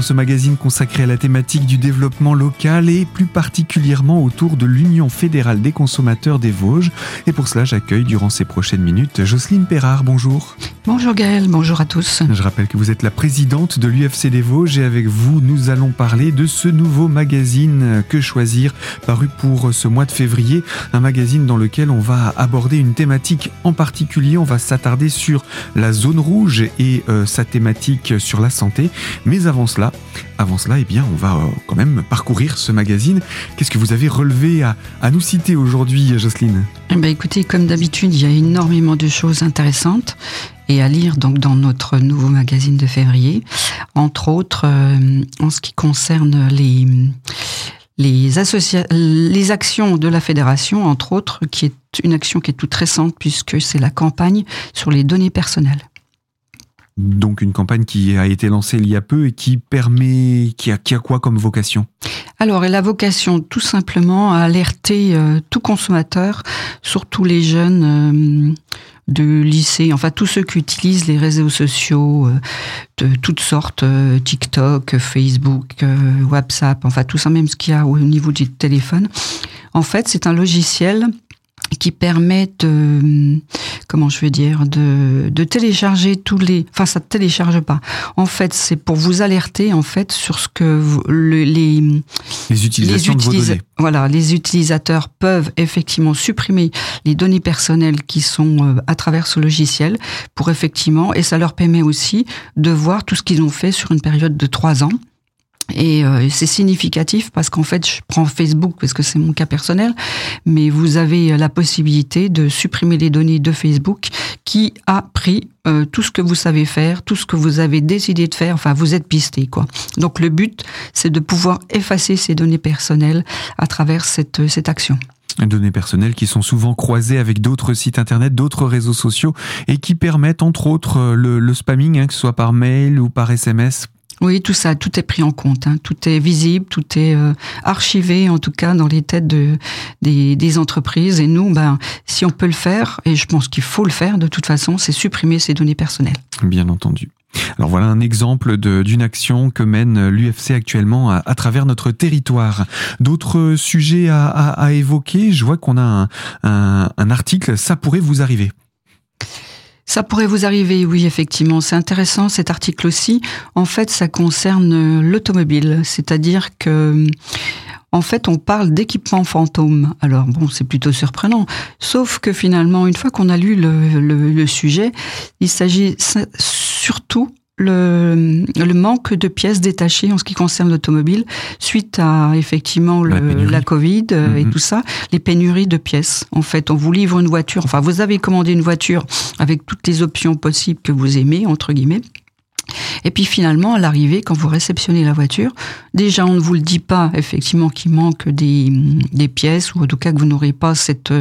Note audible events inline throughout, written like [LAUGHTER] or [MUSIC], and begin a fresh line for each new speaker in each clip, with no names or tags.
dans ce magazine consacré à la thématique du développement local et plus particulièrement autour de l'Union fédérale des consommateurs des Vosges. Et pour cela, j'accueille durant ces prochaines minutes Jocelyne Perrard. Bonjour.
Bonjour Gaël, bonjour à tous.
Je rappelle que vous êtes la présidente de l'UFC des Vosges et avec vous, nous allons parler de ce nouveau magazine Que choisir, paru pour ce mois de février. Un magazine dans lequel on va aborder une thématique en particulier. On va s'attarder sur la zone rouge et euh, sa thématique sur la santé. Mais avant cela, avant cela, eh bien, on va euh, quand même parcourir ce magazine. Qu'est-ce que vous avez relevé à, nous citer aujourd'hui, Jocelyne?
Eh ben, Écoutez, comme d'habitude, il y a énormément de choses intéressantes et à lire donc dans notre nouveau magazine de février, entre autres euh, en ce qui concerne les actions de la fédération, entre autres, qui est une action qui est toute récente puisque c'est la campagne sur les données personnelles.
Donc une campagne qui a été lancée il y a peu et qui permet, qui a, quoi comme vocation?
Alors elle a vocation tout simplement à alerter euh, tout consommateur, surtout les jeunes, euh, de lycée, enfin tous ceux qui utilisent les réseaux sociaux euh, de toutes sortes, TikTok, Facebook, WhatsApp, enfin tout ça, même ce qu'il y a au niveau du téléphone. En fait, c'est un logiciel qui permet de, comment je veux dire, de, de télécharger tous les, enfin ça ne télécharge pas. En fait, c'est pour vous alerter en fait sur ce que les
les utilisations de vos données.
Voilà, les utilisateurs peuvent effectivement supprimer les données personnelles qui sont euh, à travers ce logiciel pour effectivement, et ça leur permet aussi de voir tout ce qu'ils ont fait sur une période de trois ans et euh, c'est significatif parce qu'en fait, je prends Facebook parce que c'est mon cas personnel, mais vous avez la possibilité de supprimer les données de Facebook qui a pris euh, tout ce que vous savez faire, tout ce que vous avez décidé de faire. Enfin, vous êtes pisté, quoi. Donc le but, c'est de pouvoir effacer ces données personnelles à travers cette, cette action
données personnelles qui sont souvent croisées avec d'autres sites internet, d'autres réseaux sociaux et qui permettent entre autres le, le spamming, hein, que ce soit par mail ou par SMS
oui, tout ça, tout est pris en compte. Hein. Tout est visible, tout est euh, archivé, en tout cas dans les têtes de, des, des, entreprises. Et nous, ben, si on peut le faire, et je pense qu'il faut le faire de toute façon, c'est supprimer ces données personnelles.
Bien entendu. Alors voilà un exemple d'une action que mène l'UFC actuellement à, à, travers notre territoire. D'autres sujets à, à, à, évoquer? Je vois qu'on a un, un, un article, ça pourrait vous arriver.
Ça pourrait vous arriver, oui, effectivement. C'est intéressant cet article aussi. En fait, ça concerne l'automobile, c'est-à-dire que en fait, on parle d'équipement fantôme. Alors bon, c'est plutôt surprenant. Sauf que finalement, une fois qu'on a lu le, le, le sujet, il s'agit surtout le, le, manque de pièces détachées en ce qui concerne l'automobile suite à effectivement le, la, la, Covid -hmm. et mhm. tout ça, les pénuries de pièces. En fait, on vous livre une voiture, enfin vous avez commandé une voiture avec toutes les options possibles que vous aimez, entre guillemets. Et puis finalement, à l'arrivée, quand vous réceptionnez la voiture, déjà on ne vous le dit pas effectivement qu'il manque des, pièces ou en tout cas que vous n'aurez pas cette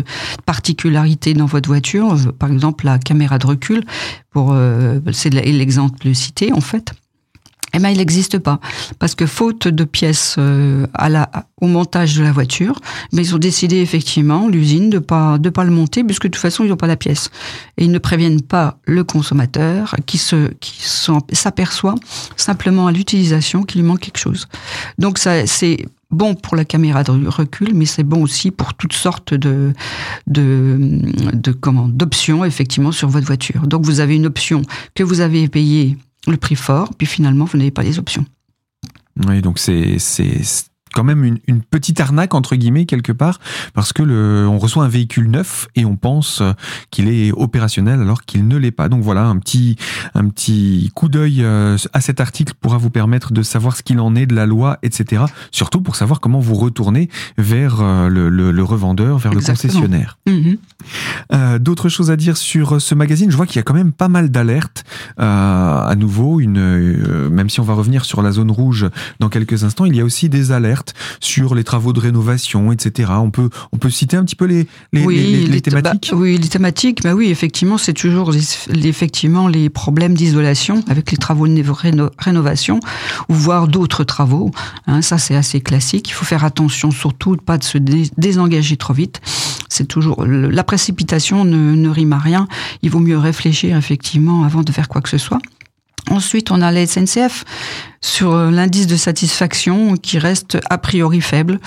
particularité dans votre voiture. Par exemple, la caméra de recul, pour euh, c'est l'exemple cité en fait eh ben, il n'existe pas. Parce que faute de pièces euh, au montage de la voiture, mais ils ont décidé effectivement, l'usine, de pas, de pas le monter, puisque de toute façon, ils n'ont pas la pièce. Et ils ne préviennent pas le consommateur qui se, qui s'aperçoit simplement à l'utilisation qu'il lui manque quelque chose. Donc ça, c'est bon pour la caméra de recul, mais c'est bon aussi pour toutes sortes de, de, de comment, d'options, effectivement, sur votre voiture. Donc vous avez une option que vous avez payée le prix fort, puis finalement, vous n'avez pas les options.
Oui, donc c'est quand même une, une, petite arnaque entre guillemets quelque part parce que le, on reçoit un véhicule neuf et on pense qu'il est opérationnel alors qu'il ne l'est pas. Donc voilà un petit un petit coup d'œil euh, à cet article pourra vous permettre de savoir ce qu'il en est de la loi, etc. Surtout pour savoir comment vous retourner vers euh, le, le, le revendeur, vers Exactement. le concessionnaire.
Mmh.
Euh, D'autres choses à dire sur ce magazine? Je vois qu'il y a quand même pas mal d'alertes. Euh, à nouveau, une euh, même si on va revenir sur la zone rouge dans quelques instants, il y a aussi des alertes sur les travaux de rénovation, etc. On peut, on peut citer un petit peu les, les,
oui,
les, les,
les
thématiques?
bah, Oui, les thématiques, bah oui, effectivement, c'est toujours effectivement les problèmes d'isolation avec les travaux de réno rénovation ou voire d'autres travaux. Hein, ça, c'est assez classique. Il faut faire attention surtout de pas de se dé désengager trop vite. C'est toujours la précipitation ne, ne rime à rien. Il vaut mieux réfléchir effectivement avant de faire quoi que ce soit. Ensuite, on a la SNCF sur euh, l'indice de satisfaction qui reste a priori faible.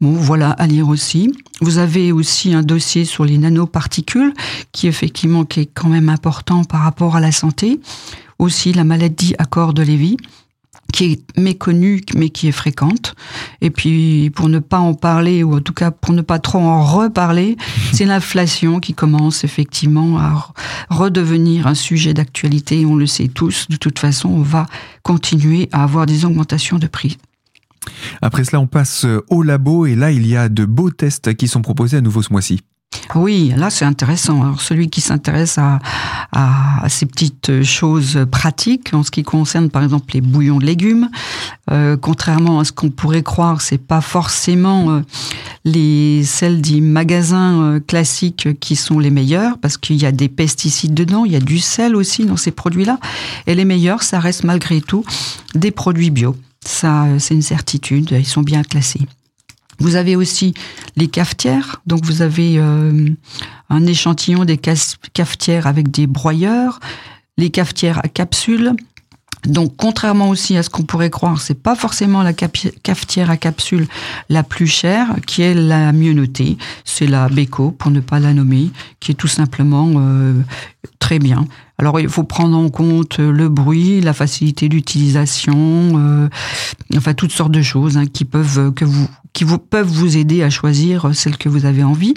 Bon, voilà, à lire aussi. Vous avez aussi un dossier sur les nanoparticules qui effectivement qui est quand même important par rapport à la santé. Aussi la maladie à corps de Lévy qui est méconnue mais qui est fréquente. Et puis pour ne pas en parler ou en tout cas pour ne pas trop en reparler, c'est l'inflation qui commence effectivement à redevenir un sujet d'actualité. On le sait tous. De toute façon, on va continuer à avoir des augmentations de prix.
Après cela, on passe au labo et là, il y a de beaux tests qui sont proposés à nouveau ce mois-ci.
Oui, là c'est intéressant. Alors, celui qui s'intéresse à, à, ces petites choses pratiques, en ce qui concerne par exemple les bouillons de légumes, euh, contrairement à ce qu'on pourrait croire, c'est pas forcément euh, les celles des magasins euh, classiques qui sont les meilleures, parce qu'il y a des pesticides dedans, il y a du sel aussi dans ces produits-là, et les meilleurs, ça reste malgré tout des produits bio. Ça, c'est une certitude. Ils sont bien classés. Vous avez aussi les cafetières. Donc vous avez euh, un échantillon des cafetières avec des broyeurs, les cafetières à capsules. Donc, contrairement aussi à ce qu'on pourrait croire, c'est pas forcément la cafetière à capsule la plus chère qui est la mieux notée. C'est la Beko, pour ne pas la nommer, qui est tout simplement euh, très bien. Alors, il faut prendre en compte le bruit, la facilité d'utilisation, euh, enfin toutes sortes de choses hein, qui peuvent que vous qui peuvent vous aider à choisir celle que vous avez envie.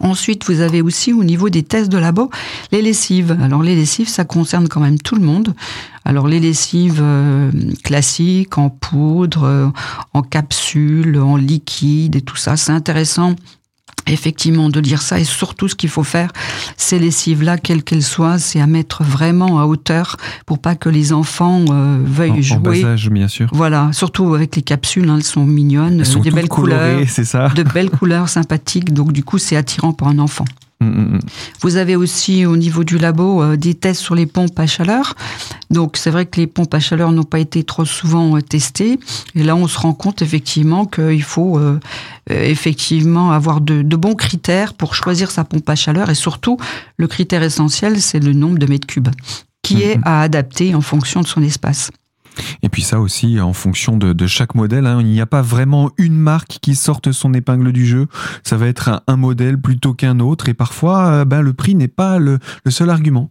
Ensuite, vous avez aussi au niveau des tests de labo les lessives. Alors les lessives, ça concerne quand même tout le monde. Alors les lessives euh, classiques, en poudre, euh, en capsule, en liquide et tout ça, c'est intéressant effectivement de lire ça. Et surtout ce qu'il faut faire ces lessives là quelles qu'elles soient c'est à mettre vraiment à hauteur pour pas que les enfants euh, veuillent jouer.
en bien sûr.
Voilà. Surtout avec les capsules hein, elles sont mignonnes
elles sont
des belles couleurs
c'est ça.
de belles couleurs sympathiques. Donc du coup c'est attirant pour un enfant Mm, mm, mm. Vous avez aussi au niveau du labo euh, des tests sur les pompes à chaleur. Donc c'est vrai que les pompes à chaleur n'ont pas été trop souvent euh, testées. Et là on se rend compte effectivement qu'il faut euh, effectivement avoir de, bons critères pour choisir sa pompe à chaleur. Et surtout le critère essentiel c'est le nombre de mètres cubes qui est à adapter en fonction de son espace.
Et puis ça aussi, en fonction de, chaque modèle, hein, il n'y a pas vraiment une marque qui sorte son épingle du jeu. Ça va être un, modèle plutôt qu'un autre, et parfois, euh, ben, le prix n'est pas le, seul argument.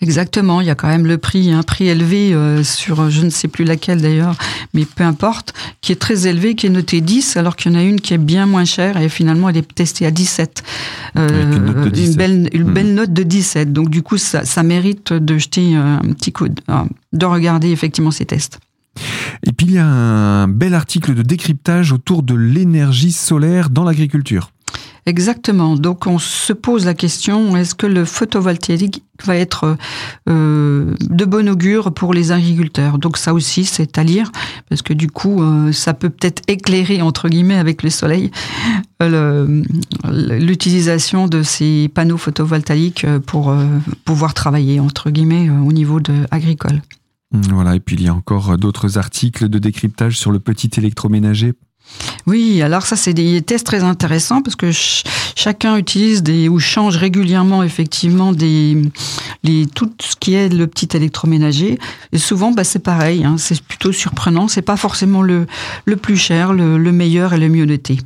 Exactement, il y a quand même le prix, un prix élevé euh, sur je ne sais plus laquelle d'ailleurs, mais peu importe, qui est très élevé, qui est noté 10, alors qu'il y en a une qui est bien moins chère et finalement elle est testée à 17.
Euh, une,
belle, une belle note de 17. Donc du coup, ça, ça mérite de jeter un petit coup, de, de regarder effectivement ces tests.
Et puis il y a un bel article de décryptage autour de l'énergie solaire dans l'agriculture.
Exactement. Donc on se pose la question est-ce que le photovoltaïque va être euh, de bon augure pour les agriculteurs? Donc ça aussi c'est à lire parce que du coup euh, ça peut peut-être éclairer entre guillemets avec le soleil euh, l'utilisation de ces panneaux photovoltaïques pour pouvoir travailler entre guillemets au niveau de agricole.
Voilà, et puis il y a encore d'autres articles de décryptage sur le petit électroménager.
Oui, alors ça c'est des tests très intéressants parce que chacun utilise des ou change régulièrement effectivement des les tout ce qui est le petit électroménager et souvent bah, c'est pareil, hein, c'est plutôt surprenant, c'est pas forcément le le plus cher, le, le meilleur et le mieux noté.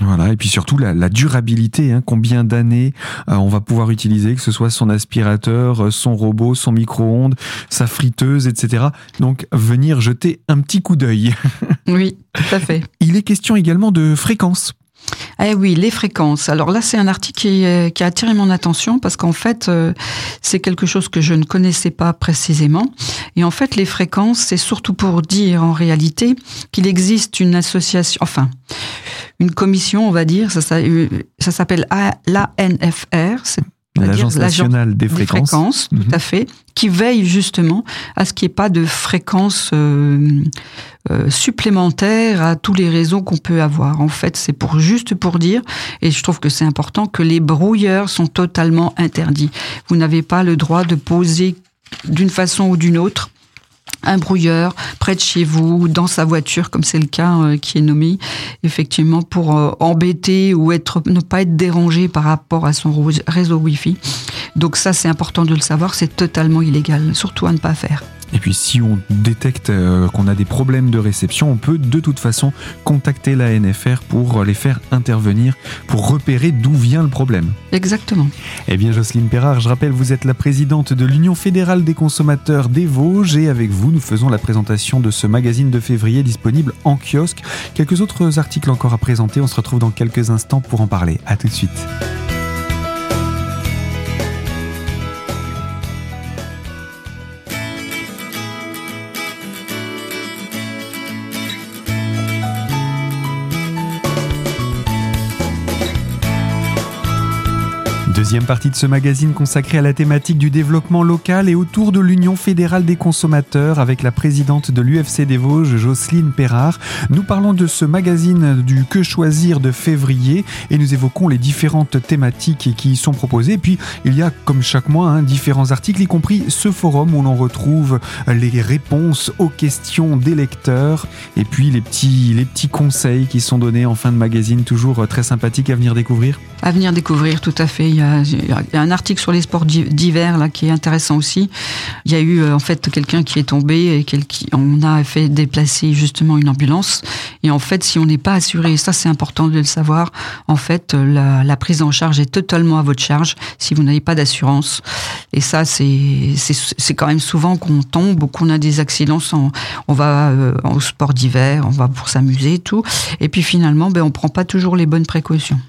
Voilà, et puis surtout la, durabilité, hein, combien d'années euh, on va pouvoir utiliser, que ce soit son aspirateur, euh, son robot, son micro-ondes, sa friteuse, etc. Donc venir jeter un petit coup d'œil.
Oui, tout à fait. [LAUGHS]
Il est question également de fréquence.
Eh oui, les fréquences. Alors là, c'est un article qui, a attiré mon attention parce qu'en fait, euh, c'est quelque chose que je ne connaissais pas précisément. Et en fait, les fréquences, c'est surtout pour dire en réalité qu'il existe une association, enfin, une commission, on va dire, ça, ça, euh, s'appelle l'ANFR,
L'Agence nationale des fréquences,
tout à mhm. fait, qui veille justement à ce qu'il n'y ait pas de fréquences euh, euh, supplémentaires à tous les réseaux qu'on peut avoir. En fait, c'est pour juste pour dire, et je trouve que c'est important, que les brouilleurs sont totalement interdits. Vous n'avez pas le droit de poser d'une façon ou d'une autre un brouilleur près de chez vous, dans sa voiture, comme c'est le cas euh, qui est nommé, effectivement, pour euh, embêter ou être, ne pas être dérangé par rapport à son réseau Wi-Fi. Donc ça, c'est important de le savoir, c'est totalement illégal, surtout à ne pas faire.
Et puis si on détecte euh, qu'on a des problèmes de réception, on peut de toute façon contacter la NFR pour les faire intervenir, pour repérer d'où vient le problème.
Exactement.
Eh bien Jocelyne Perrard, je rappelle, vous êtes la présidente de l'Union fédérale des consommateurs des Vosges et avec vous, nous faisons la présentation de ce magazine de février disponible en kiosque. Quelques autres articles encore à présenter, on se retrouve dans quelques instants pour en parler. A tout de suite. Deuxième partie de ce magazine consacré à la thématique du développement local et autour de l'Union fédérale des consommateurs avec la présidente de l'UFC des Vosges, Jocelyne Perrard. Nous parlons de ce magazine du Que choisir de février et nous évoquons les différentes thématiques qui y sont proposées. Puis il y a, comme chaque mois, hein, différents articles, y compris ce forum où l'on retrouve les réponses aux questions des lecteurs et puis les petits, les petits conseils qui sont donnés en fin de magazine, toujours très sympathiques à venir découvrir.
À venir découvrir, tout à fait. Il y a un article sur les sports d'hiver là qui est intéressant aussi. Il y a eu euh, en fait quelqu'un qui est tombé et on a fait déplacer justement une ambulance. Et en fait, si on n'est pas assuré, ça c'est important de le savoir, en fait, la, la, prise en charge est totalement à votre charge si vous n'avez pas d'assurance. Et ça, c'est c'est quand même souvent qu'on tombe ou qu'on a des accidents. Sans, on va euh, au sport d'hiver, on va pour s'amuser et tout. Et puis finalement, ben on prend pas toujours les bonnes précautions.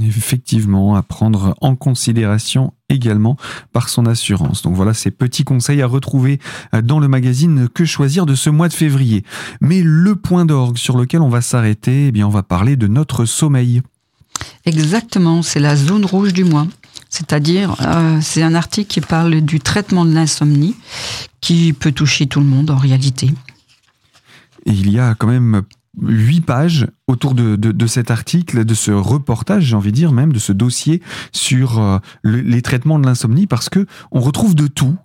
Effectivement, à prendre en considération également par son assurance. Donc voilà ces petits conseils à retrouver euh, dans le magazine Que choisir de ce mois de février. Mais le point d'orgue sur lequel on va s'arrêter, eh bien on va parler de notre sommeil.
Exactement, c'est la zone rouge du mois. C'est-à-dire, euh, c'est un article qui parle du traitement de l'insomnie qui peut toucher tout le monde en réalité.
Et il y a quand même huit pages autour de, de, cet article, de ce reportage, j'ai envie de dire même, de ce dossier sur euh, les traitements de l'insomnie, parce que on retrouve de tout.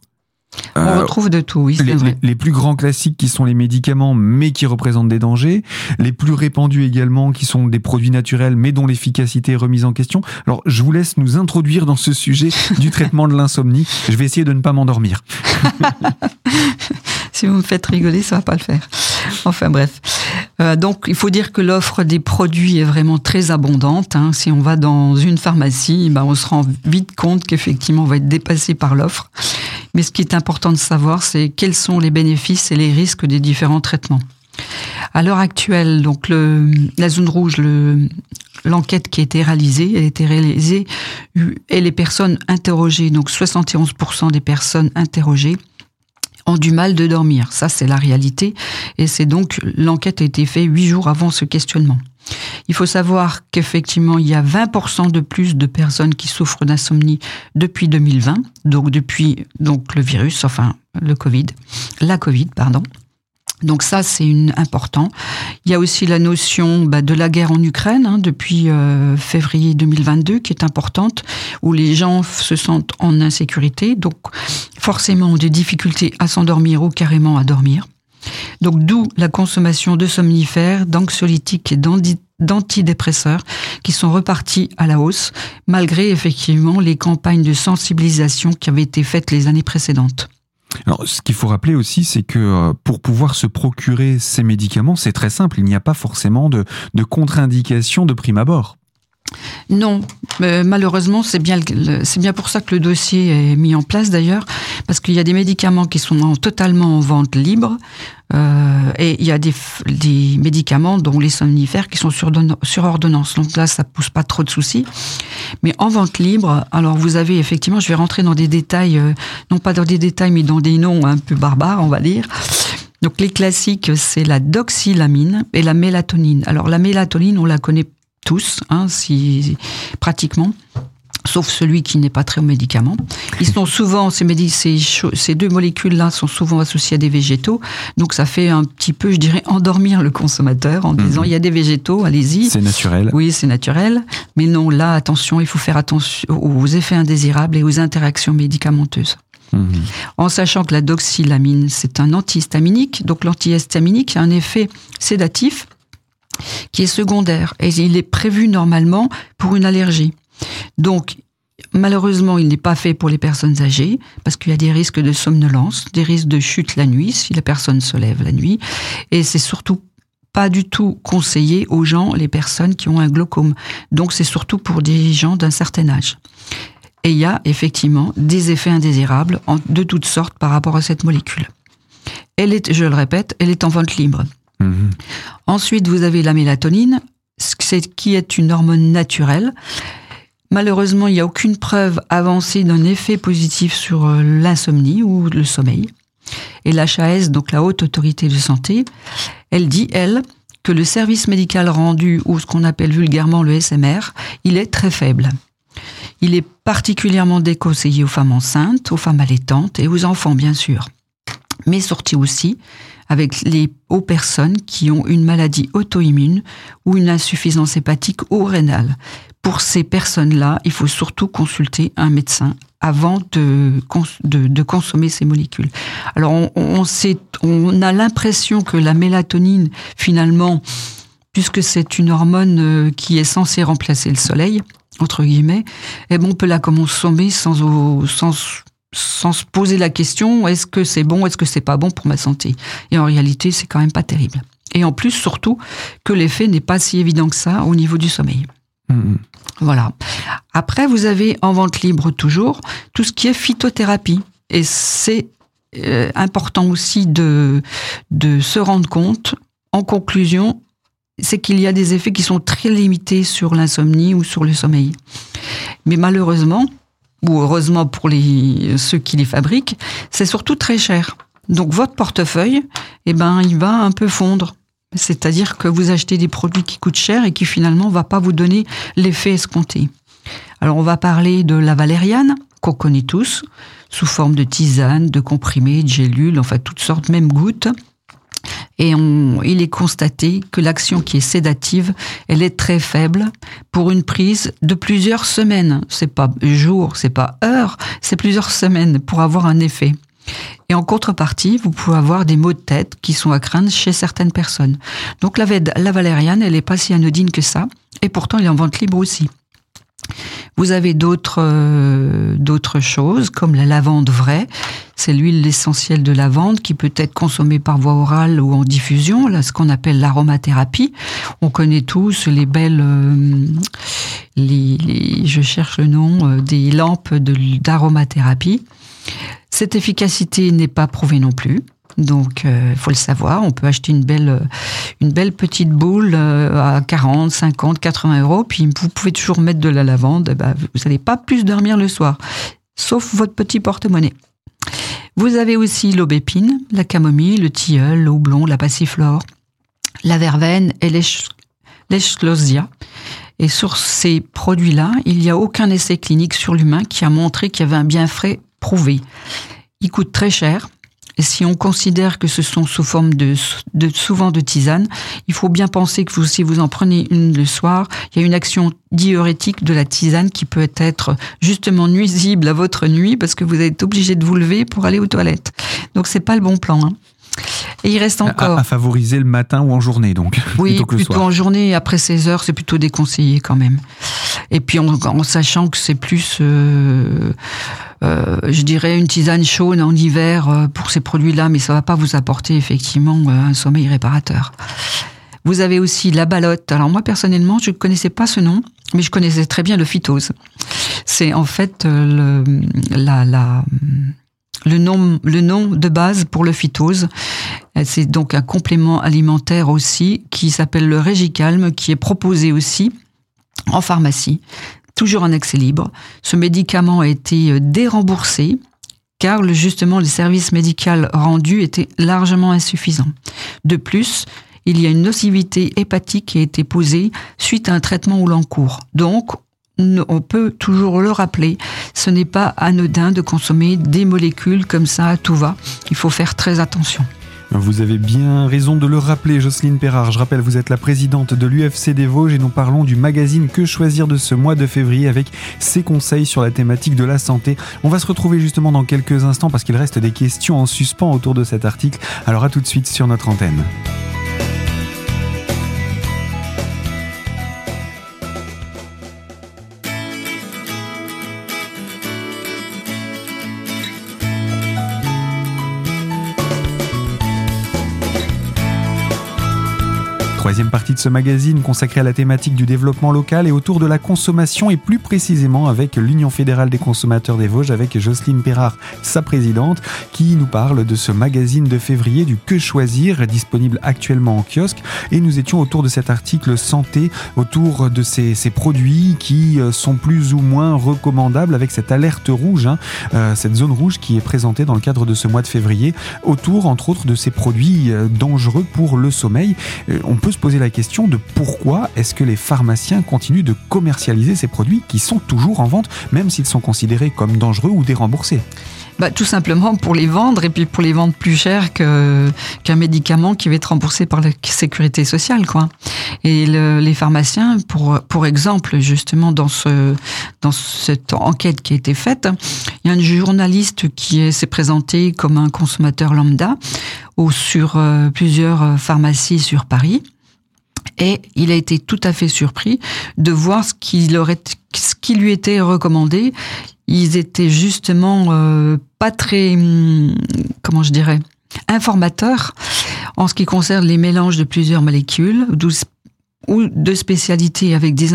On euh, retrouve de tout, oui,
c'est vrai. Les, plus grands classiques qui sont les médicaments, mais qui représentent des dangers. Les plus répandus également, qui sont des produits naturels, mais dont l'efficacité est remise en question. Alors, je vous laisse nous introduire dans ce sujet du traitement de l'insomnie. Je vais essayer de ne pas m'endormir. [LAUGHS]
si vous me faites rigoler, ça va pas le faire. Enfin bref. Euh, donc il faut dire que l'offre des produits est vraiment très abondante. Hein. Si on va dans une pharmacie, ben, on se rend vite compte qu'effectivement on va être dépassé par l'offre. Mais ce qui est important de savoir, c'est quels sont les bénéfices et les risques des différents traitements. À l'heure actuelle, donc la zone rouge, le, l'enquête qui a été réalisée, elle a été réalisée et les personnes interrogées, donc 71% des personnes interrogées ont du mal de dormir. Ça, c'est la réalité. Et c'est donc, l'enquête a été faite huit jours avant ce questionnement. Il faut savoir qu'effectivement, il y a 20% de plus de personnes qui souffrent d'insomnie depuis 2020, donc depuis donc le virus, enfin le Covid, la Covid, pardon. Donc ça, c'est important. Il y a aussi la notion bah, de la guerre en Ukraine hein, depuis euh, février 2022 qui est importante, où les gens se sentent en insécurité, donc forcément des difficultés à s'endormir ou carrément à dormir. Donc d'où la consommation de somnifères, d'anxiolytiques et d'antidépresseurs qui sont repartis à la hausse, malgré effectivement les campagnes de sensibilisation qui avaient été faites les années précédentes.
Alors, ce qu'il faut rappeler aussi, c'est que euh, pour pouvoir se procurer ces médicaments, c'est très simple. Il n'y a pas forcément de, de contre-indication de prime abord.
Non, malheureusement, c'est bien, c'est bien pour ça que le dossier est mis en place d'ailleurs, parce qu'il y a des médicaments qui sont totalement en vente libre, euh, et il y a des, des, médicaments, dont les somnifères, qui sont sur, sur ordonnance. Donc là, ça pousse pas trop de soucis. Mais en vente libre, alors vous avez effectivement, je vais rentrer dans des détails, euh, non pas dans des détails, mais dans des noms un peu barbares, on va dire. Donc les classiques, c'est la doxylamine et la mélatonine. Alors la mélatonine, on la connaît tous, hein, si, pratiquement sauf celui qui n'est pas très au médicament. Ils sont souvent, ces, ces, ces deux molécules-là sont souvent associées à des végétaux, donc ça fait un petit peu, je dirais, endormir le consommateur en disant mhm. il y a des végétaux, allez-y.
C'est naturel.
Oui, c'est naturel, mais non, là, attention, il faut faire attention aux effets indésirables et aux interactions médicamenteuses. Mhm. En sachant que la doxylamine, c'est un antihistaminique, donc l'antihistaminique a un effet sédatif qui est secondaire et il est prévu normalement pour une allergie. Donc, Malheureusement, il n'est pas fait pour les personnes âgées parce qu'il y a des risques de somnolence, des risques de chute la nuit si la personne se lève la nuit. Et c'est surtout pas du tout conseillé aux gens, les personnes qui ont un glaucome. Donc c'est surtout pour des gens d'un certain âge. Et il y a effectivement des effets indésirables de toutes sortes par rapport à cette molécule. Elle est, je le répète, elle est en vente libre. Mhm. Ensuite, vous avez la mélatonine, qui est une hormone naturelle. Malheureusement, il n'y a aucune preuve avancée d'un effet positif sur euh, l'insomnie ou le sommeil. Et l'HAS, donc la Haute Autorité de Santé, elle dit, elle, que le service médical rendu, ou ce qu'on appelle vulgairement le SMR, il est très faible. Il est particulièrement déconseillé aux femmes enceintes, aux femmes allaitantes et aux enfants, bien sûr. Mais sorti aussi avec les, aux personnes qui ont une maladie auto-immune ou une insuffisance hépatique ou rénale. Pour ces personnes-là, il faut surtout consulter un médecin avant de, consommer ces molécules. Alors on, a l'impression que la mélatonine, finalement, puisque c'est une hormone euh, qui est censée remplacer le soleil, entre guillemets, eh bon, on peut la consommer sans, sans se poser la question est-ce que c'est bon, est-ce que c'est pas bon pour ma santé? Et en réalité, c'est quand même pas terrible. Et en plus, surtout, que l'effet n'est pas si évident que ça au niveau du sommeil. Mm-hmm. Voilà. Après, vous avez en vente libre toujours tout ce qui est phytothérapie. Et c'est euh, important aussi de, de se rendre compte, en conclusion, c'est qu'il y a des effets qui sont très limités sur l'insomnie ou sur le sommeil. Mais malheureusement, ou heureusement pour les, ceux qui les fabriquent, c'est surtout très cher. Donc votre portefeuille, eh ben, il va un peu fondre. C'est-à-dire que vous achetez des produits qui coûtent cher et qui finalement ne va pas vous donner l'effet escompté. Alors on va parler de la valériane, qu'on connaît tous, sous forme de tisane, de comprimés, de gélules, enfin toutes sortes, même gouttes. Et on, il est constaté que l'action qui est sédative, elle est très faible pour une prise de plusieurs semaines. C'est pas jours, c'est pas heures, c'est plusieurs semaines pour avoir un effet. Et en contrepartie, vous pouvez avoir des maux de tête qui sont à craindre chez certaines personnes. Donc la, la valériane, elle est pas si anodine que ça, et pourtant elle est en vente libre aussi. Vous avez d'autres euh, d'autres choses comme la lavande vraie, c'est l'huile essentielle de lavande qui peut être consommée par voie orale ou en diffusion, là ce qu'on appelle l'aromathérapie. On connaît tous les belles euh, je cherche le nom euh, des lampes d'aromathérapie. Cette efficacité n'est pas prouvée non plus. Donc, il euh, faut le savoir. On peut acheter une belle, euh, une belle petite boule euh, à 40, 50, 80 euros. Puis, vous pouvez toujours mettre de la lavande. Ben, vous n'allez pas plus dormir le soir, sauf votre petit porte-monnaie. Vous avez aussi l'aubépine, la camomille, le tilleul, l'aublon, la passiflore, la verveine et l'eschlosia. Et sur ces produits-là, il n'y a aucun essai clinique sur l'humain qui a montré qu'il y avait un bienfait prouvé. Ils coûtent très cher. Et si on considère que ce sont sous forme de, de souvent de tisane, il faut bien penser que vous, si vous en prenez une le soir, il y a une action diurétique de la tisane qui peut être justement nuisible à votre nuit parce que vous êtes obligé de vous lever pour aller aux toilettes. Donc c'est pas le bon plan. Hein. Et il reste encore.
À, favoriser le matin ou en journée, donc. [LAUGHS]
Oui, plutôt, en journée. Après 16 heures, c'est plutôt déconseillé quand même. Et puis en, sachant que c'est plus, euh, euh, je dirais, une tisane chaude en hiver euh, pour ces produits-là, mais ça va pas vous apporter effectivement un sommeil réparateur. Vous avez aussi la balotte. Alors moi personnellement, je ne connaissais pas ce nom, mais je connaissais très bien le phytose. C'est en fait le nom, le nom de base pour le phytose. C'est donc un complément alimentaire aussi qui s'appelle le Régicalme, qui est proposé aussi en pharmacie, toujours en accès libre. Ce médicament a été euh, déremboursé car justement le service médical rendu était largement insuffisant. De plus, il y a une nocivité hépatique qui a été posée suite à un traitement ou l'encours. Donc, on peut toujours le rappeler, ce n'est pas anodin de consommer des molécules comme ça à tout va. Il faut faire très attention.
Vous avez bien raison de le rappeler, Jocelyne Perrard. Je rappelle, vous êtes la présidente de l'UFC des Vosges et nous parlons du magazine Que choisir de ce mois de février avec ses conseils sur la thématique de la santé. On va se retrouver justement dans quelques instants parce qu'il reste des questions en suspens autour de cet article. Alors à tout de suite sur notre antenne. Troisième partie de ce magazine consacrée à la thématique du développement local et autour de la consommation et plus précisément avec l'Union fédérale des consommateurs des Vosges avec Jocelyne Perrard, sa présidente, qui nous parle de ce magazine de février du Que choisir disponible actuellement en kiosque et nous étions autour de cet article santé autour de ces, produits qui euh, sont plus ou moins recommandables avec cette alerte rouge, hein, euh, cette zone rouge qui est présentée dans le cadre de ce mois de février autour entre autres de ces produits euh, dangereux pour le sommeil. On peut se poser la question de pourquoi est-ce que les pharmaciens continuent de commercialiser ces produits qui sont toujours en vente, même s'ils sont considérés comme dangereux ou déremboursés
bah, Tout simplement pour les vendre et puis pour les vendre plus cher qu'un médicament qui va être remboursé par la sécurité sociale. Quoi. Et le, les pharmaciens, pour, pour exemple, justement, dans, ce, dans cette enquête qui a été faite, il y a un journaliste qui s'est présenté comme un consommateur lambda ou sur euh, plusieurs pharmacies sur Paris. Et il a été tout à fait surpris de voir ce qui, lui était recommandé. Ils étaient justement euh, pas très, hum, comment je dirais, informateurs en ce qui concerne les mélanges de plusieurs molécules, ou de spécialité avec des,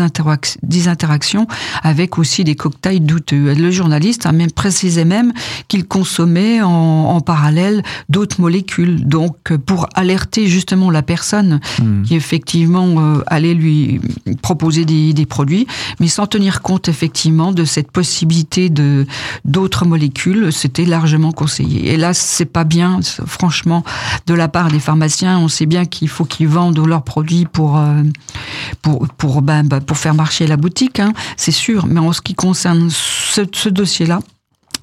des interactions avec aussi des cocktails douteux. Le journaliste a même précisé même qu'il consommait en, en parallèle d'autres molécules, donc pour alerter justement la personne hmm. qui effectivement euh, allait lui proposer des, des, produits, mais sans tenir compte effectivement de cette possibilité de d'autres molécules, c'était largement conseillé. Et là, c'est pas bien, franchement, de la part des pharmaciens. On sait bien qu'il faut qu'ils vendent leurs produits pour euh, pour pour ben, ben, pour faire marcher la boutique, hein, c'est sûr. Mais en ce qui concerne ce, dossier-là,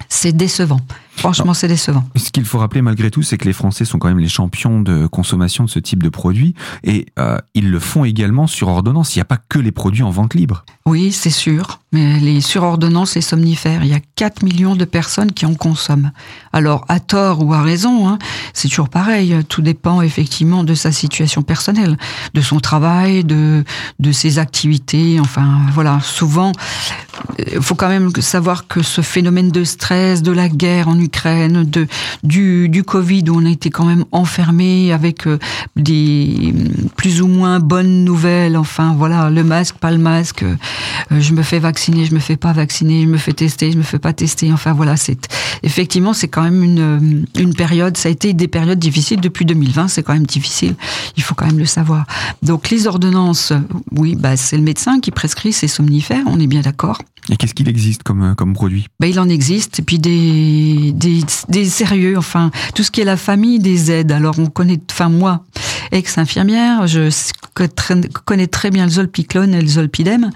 c'est décevant. Franchement, c'est décevant.
Ce qu'il faut rappeler malgré tout, c'est que les Français sont quand même les champions de consommation de ce type de produits et euh, ils le font également sur ordonnance. Il n'y a pas que les produits en vente libre.
Oui, c'est sûr. Mais les sur ordonnance et somnifères, il y a 4 millions de personnes qui en consomment. Alors, à tort ou à raison, hein, c'est toujours pareil. Tout dépend effectivement de sa situation personnelle, de son travail, de, de ses activités. Enfin, voilà. Souvent, il faut quand même savoir que ce phénomène de stress, de la guerre en Ukraine, de, du, du Covid où on a été quand même enfermé avec euh, des plus ou moins bonnes nouvelles. Enfin voilà, le masque, pas le masque. Euh, je me fais vacciner, je me fais pas vacciner, je me fais tester, je me fais pas tester. Enfin voilà, c'est effectivement c'est quand même une une période. Ça a été des périodes difficiles depuis 2020. C'est quand même difficile. Il faut quand même le savoir. Donc les ordonnances, oui, bah c'est le médecin qui prescrit ces somnifères. On est bien d'accord.
Et qu'est-ce qu'il existe comme, euh, comme produit?
Ben, Il en existe, et puis des, des, des, sérieux, enfin, tout ce qui est la famille des aides. Alors, on connaît, enfin, moi, ex-infirmière, je connais très bien le zolpiclone et le zolpidem.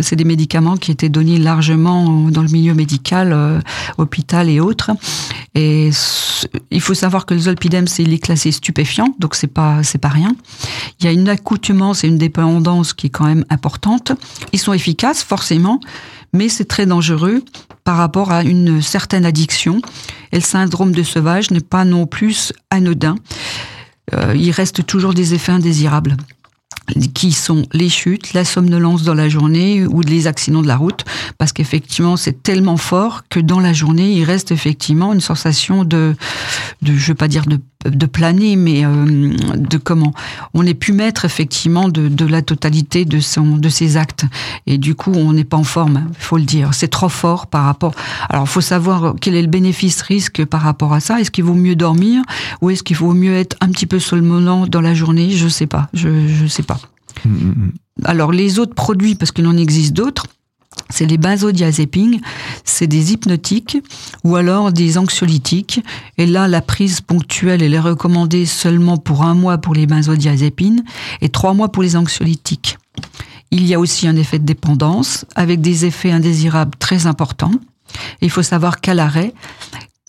C'est des médicaments qui étaient donnés largement dans le milieu médical, euh, hôpital et autres. Et il faut savoir que le zolpidem, c'est il est classé stupéfiant, donc c'est pas c'est pas rien. Il y a une accoutumance et une dépendance qui est quand même importante. Ils sont efficaces forcément, mais c'est très dangereux par rapport à une certaine addiction. Et le syndrome de sauvage n'est pas non plus anodin. Euh, il reste toujours des effets indésirables qui sont les chutes, la somnolence dans la journée ou les accidents de la route, parce qu'effectivement c'est tellement fort que dans la journée il reste effectivement une sensation de, de je veux pas dire de, de planer, mais euh, de comment on n'est plus maître effectivement de, de la totalité de son de ses actes et du coup on n'est pas en forme, il faut le dire, c'est trop fort par rapport. Alors il faut savoir quel est le bénéfice risque par rapport à ça. Est-ce qu'il vaut mieux dormir ou est-ce qu'il vaut mieux être un petit peu somnolent dans la journée? Je sais pas, je je sais pas. Alors les autres produits, parce qu'il en existe d'autres, c'est les benzodiazépines, c'est des hypnotiques ou alors des anxiolytiques. Et là, la prise ponctuelle, elle est recommandée seulement pour un mois pour les benzodiazépines et trois mois pour les anxiolytiques. Il y a aussi un effet de dépendance avec des effets indésirables très importants. il faut savoir qu'à l'arrêt,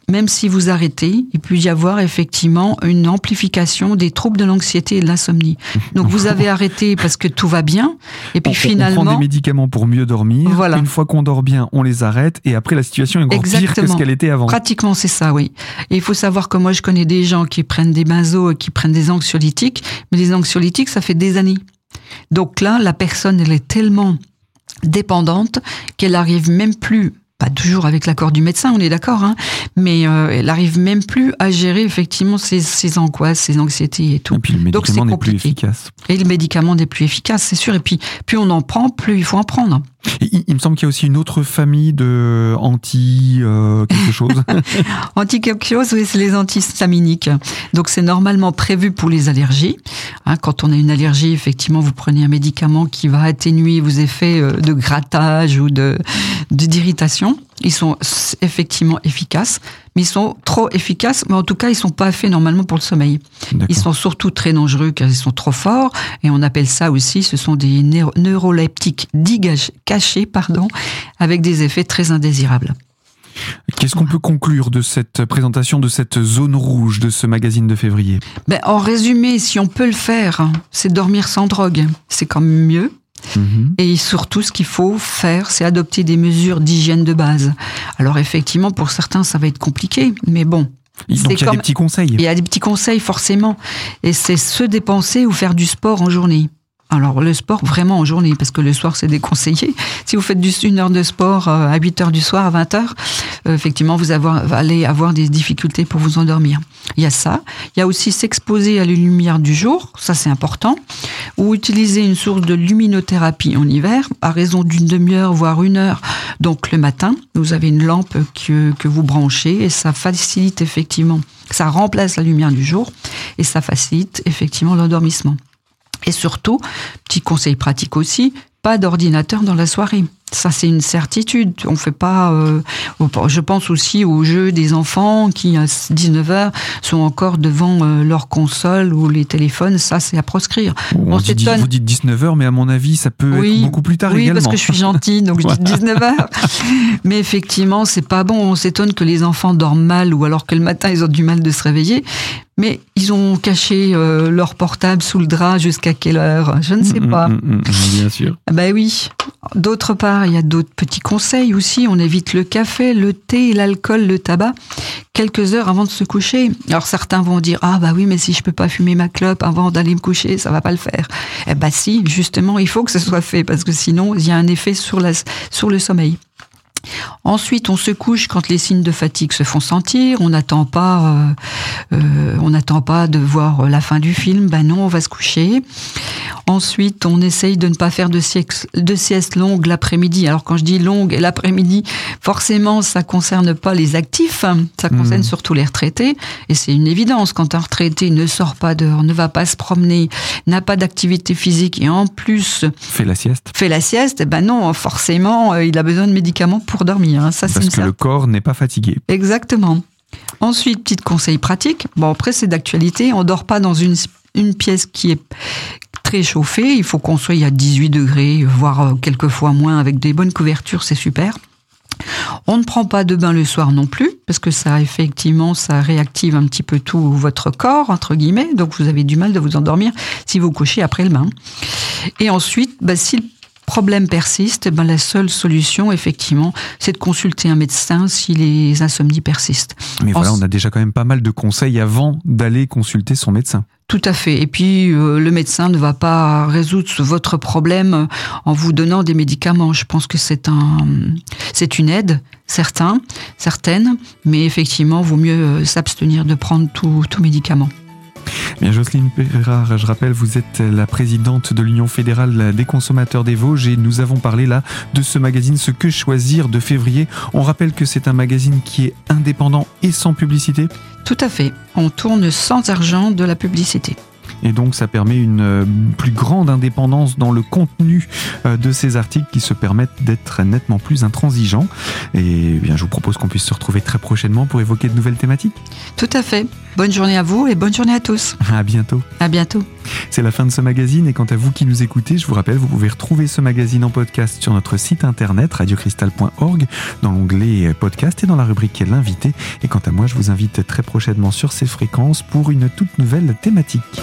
même si vous arrêtez, il peut y avoir effectivement une amplification des troubles de l'anxiété et de l'insomnie. Donc vous avez [LAUGHS] arrêté parce que tout va bien, et puis finalement...
On prend des médicaments pour mieux dormir, voilà. une fois qu'on dort bien, on les arrête, et après la situation est encore pire que ce qu'elle était avant.
Pratiquement c'est ça, oui. Et il faut savoir que moi je connais des gens qui prennent des benzos et qui prennent des anxiolytiques, mais les anxiolytiques ça fait des années. Donc là, la personne elle est tellement dépendante qu'elle arrive même plus pas toujours avec l'accord du médecin, on est d'accord, hein, mais euh, elle arrive même plus à gérer effectivement ses, ses angoisses, ses anxiétés et tout.
Et puis le médicament n'est plus
compliqué.
efficace.
Et le médicament n'est plus efficace, c'est sûr. Et puis, plus on en prend, plus il faut en prendre.
Il, me semble qu'il y a aussi une autre famille de anti euh, quelque chose. [LAUGHS]
Anti quelque chose, oui, c'est les antihistaminiques. Donc c'est normalement prévu pour les allergies. Hein, quand on a une allergie, effectivement, vous prenez un médicament qui va atténuer vos effets euh, de grattage ou de d'irritation. Ils sont effectivement efficaces, mais ils sont trop efficaces. Mais en tout cas, ils sont pas faits normalement pour le sommeil. Ils sont surtout très dangereux car ils sont trop forts et on appelle ça aussi, ce sont des neuro- neuroleptiques cachés, pardon, avec des effets très indésirables.
Qu'est-ce qu'on peut conclure de cette présentation de cette zone rouge de ce magazine de février?
Ben, en résumé, si on peut le faire, hein, c'est dormir sans drogue. C'est quand même mieux.
Mhm.
Et surtout, ce qu'il faut faire, c'est adopter des mesures d'hygiène de base. Alors effectivement, pour certains, ça va être compliqué, mais bon,
Donc il y a
comme-
des petits conseils.
il y a des petits conseils forcément. Et c'est se dépenser ou faire du sport en journée. Alors le sport vraiment en journée, parce que le soir c'est déconseillé. [LAUGHS] Si vous faites une heure de sport euh, à 8 heures du soir, à 20 heures, euh, effectivement vous allez avoir des difficultés pour vous endormir. Il y a ça. Il y a aussi s'exposer à la lumière du jour, ça c'est important. Ou utiliser une source de luminothérapie en hiver, à raison d'une demi-heure, voire une heure. Donc le matin, vous avez une lampe que, que vous branchez et ça facilite effectivement, ça remplace la lumière du jour et ça facilite effectivement l'endormissement. Et surtout, petit conseil pratique aussi, pas d'ordinateur dans la soirée. Ça, c'est une certitude. On fait pas. euh, je pense aussi aux jeux des enfants qui, à 19 heures, sont encore devant euh, leur console ou les téléphones. Ça, c'est à proscrire.
On
on
dit- vous dites 19h, mais à mon avis, ça peut
Oui,
être beaucoup plus tard
oui,
également.
parce que je suis gentille, donc je dis [LAUGHS] 19 heures. Mais effectivement, c'est pas bon. On s'étonne que les enfants dorment mal ou alors que le matin, ils ont du mal de se réveiller. Mais ils ont caché euh, leur portable sous le drap jusqu'à quelle heure? Je ne sais
Mm,
pas.
mm, mm, mm, bien sûr.
Bah oui. D'autre part, il y a d'autres petits conseils aussi. On évite le café, le thé, l'alcool, le tabac quelques heures avant de se coucher. Alors certains vont dire ah bah oui mais si je peux pas fumer ma clope avant d'aller me coucher ça va pas le faire. Eh bah si justement il faut que ce soit fait parce que sinon il y a un effet sur la sur le sommeil. Ensuite, on se couche quand les signes de fatigue se font sentir. On n'attend pas, euh, euh, on n'attend pas de voir la fin du film. Ben non, on va se coucher. Ensuite, on essaye de ne pas faire de sieste, de sieste longue l'après-midi. Alors quand je dis longue l'après-midi, forcément, ça concerne pas les actifs. Ça concerne
Mhm.
surtout les retraités. Et c'est une évidence quand un retraité ne sort pas dehors, ne va pas se promener, n'a pas d'activité physique et en plus
Fais la sieste.
fait la sieste, ben non, forcément, euh, il a besoin de médicaments pour dormir. hein. Ça,
Parce que le corps n'est pas fatigué.
Exactement. Ensuite, petit conseil pratique. Bon, après, c'est d'actualité. On dort pas dans une, une pièce qui est très chauffée. Il faut qu'on soit à 18 degrés, voire euh, quelquefois moins, avec des bonnes couvertures, c'est super. On ne prend pas de bain le soir non plus, parce que ça, effectivement, ça réactive un petit peu tout votre corps, entre guillemets. Donc, vous avez du mal de vous endormir si vous couchez après le bain. Et ensuite, bah, si le problème persiste, ben, la seule solution, effectivement, c'est de consulter un médecin si les insomnies persistent.
Mais voilà, on a déjà quand même pas mal de conseils avant d'aller consulter son médecin.
Tout à fait. Et puis, euh, le médecin ne va pas résoudre votre problème euh, en vous donnant des médicaments. Je pense que c'est un, c'est une aide, certains, certaines, mais effectivement, vaut mieux euh, s'abstenir de prendre tout, tout médicament.
Bien, Jocelyne Perrard, je rappelle, vous êtes la présidente de l'Union fédérale des consommateurs des Vosges et nous avons parlé là de ce magazine Ce que choisir de février. On rappelle que c'est un magazine qui est indépendant et sans publicité
Tout à fait. On tourne sans argent de la publicité.
Et donc ça permet une euh, plus grande indépendance dans le contenu euh, de ces articles qui se permettent d'être nettement plus intransigeants. Et eh bien, je vous propose qu'on puisse se retrouver très prochainement pour évoquer de nouvelles thématiques.
Tout à fait. Bonne journée à vous et bonne journée à tous. [LAUGHS]
À bientôt.
À bientôt.
C'est la fin de ce magazine et quant à vous qui nous écoutez, je vous rappelle, vous pouvez retrouver ce magazine en podcast sur notre site internet radiocristal.org dans l'onglet podcast et dans la rubrique l'invité. Et quant à moi, je vous invite très prochainement sur ces fréquences pour une toute nouvelle thématique.